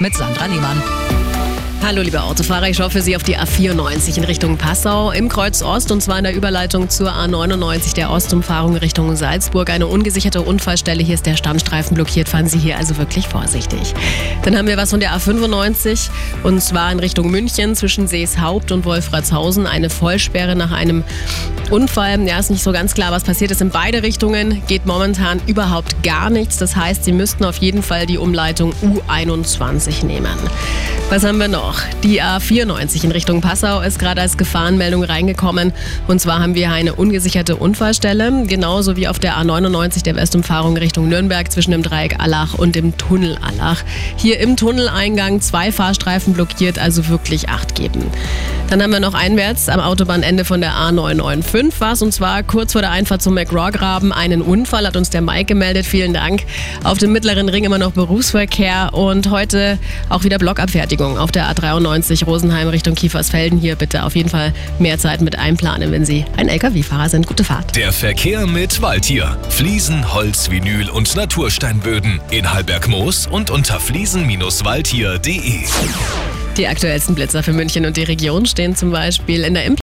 mit Sandra Lehmann. Hallo liebe Autofahrer, ich für Sie auf die A94 in Richtung Passau im Kreuz Ost und zwar in der Überleitung zur A99 der Ostumfahrung Richtung Salzburg. Eine ungesicherte Unfallstelle, hier ist der Standstreifen blockiert, fahren Sie hier also wirklich vorsichtig. Dann haben wir was von der A95 und zwar in Richtung München zwischen Seeshaupt und Wolfratshausen. Eine Vollsperre nach einem Unfall. Ja, ist nicht so ganz klar, was passiert ist. In beide Richtungen geht momentan überhaupt gar nichts. Das heißt, Sie müssten auf jeden Fall die Umleitung U21 nehmen. Was haben wir noch? Die A94 in Richtung Passau ist gerade als Gefahrenmeldung reingekommen. Und zwar haben wir eine ungesicherte Unfallstelle, genauso wie auf der A99 der Westumfahrung Richtung Nürnberg zwischen dem Dreieck Allach und dem Tunnel Allach. Hier im Tunneleingang zwei Fahrstreifen blockiert, also wirklich Acht geben. Dann haben wir noch einwärts am Autobahnende von der A995 was und zwar kurz vor der Einfahrt zum McRaw-Graben einen Unfall, hat uns der Mike gemeldet. Vielen Dank. Auf dem mittleren Ring immer noch Berufsverkehr und heute auch wieder Blockabfertigung auf der A93 Rosenheim Richtung Kiefersfelden. Hier bitte auf jeden Fall mehr Zeit mit einplanen, wenn Sie ein LKW-Fahrer sind. Gute Fahrt. Der Verkehr mit Waldtier. Fliesen, Holz, Vinyl und Natursteinböden in Halbergmoos und unter fliesen-waldtier.de. Die aktuellsten Blitzer für München und die Region stehen zum Beispiel in der Impl